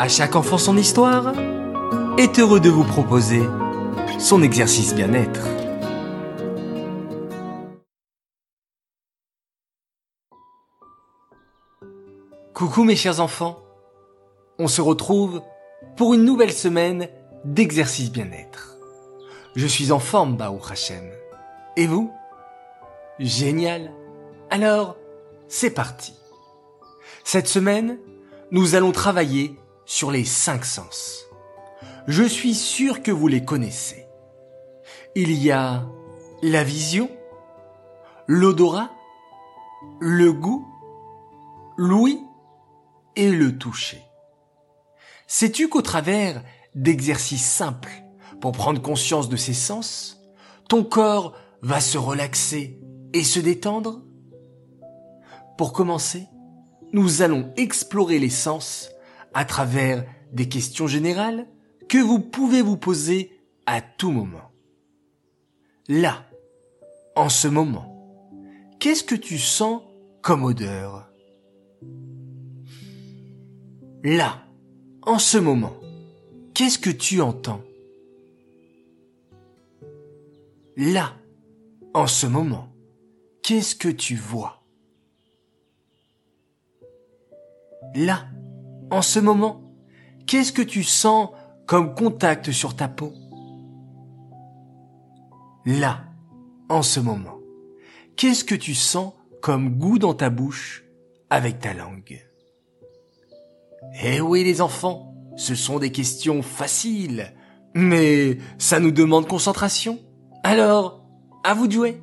À chaque enfant son histoire est heureux de vous proposer son exercice bien-être. Coucou mes chers enfants, on se retrouve pour une nouvelle semaine d'exercice bien-être. Je suis en forme, Bao Hachem. Et vous? Génial. Alors, c'est parti. Cette semaine, nous allons travailler sur les cinq sens. Je suis sûr que vous les connaissez. Il y a la vision, l'odorat, le goût, l'ouïe et le toucher. Sais-tu qu'au travers d'exercices simples pour prendre conscience de ces sens, ton corps va se relaxer et se détendre? Pour commencer, nous allons explorer les sens à travers des questions générales que vous pouvez vous poser à tout moment. Là, en ce moment, qu'est-ce que tu sens comme odeur? Là, en ce moment, qu'est-ce que tu entends? Là, en ce moment, qu'est-ce que tu vois? En ce moment, qu'est-ce que tu sens comme contact sur ta peau? Là, en ce moment, qu'est-ce que tu sens comme goût dans ta bouche avec ta langue? Eh oui les enfants, ce sont des questions faciles, mais ça nous demande concentration. Alors, à vous de jouer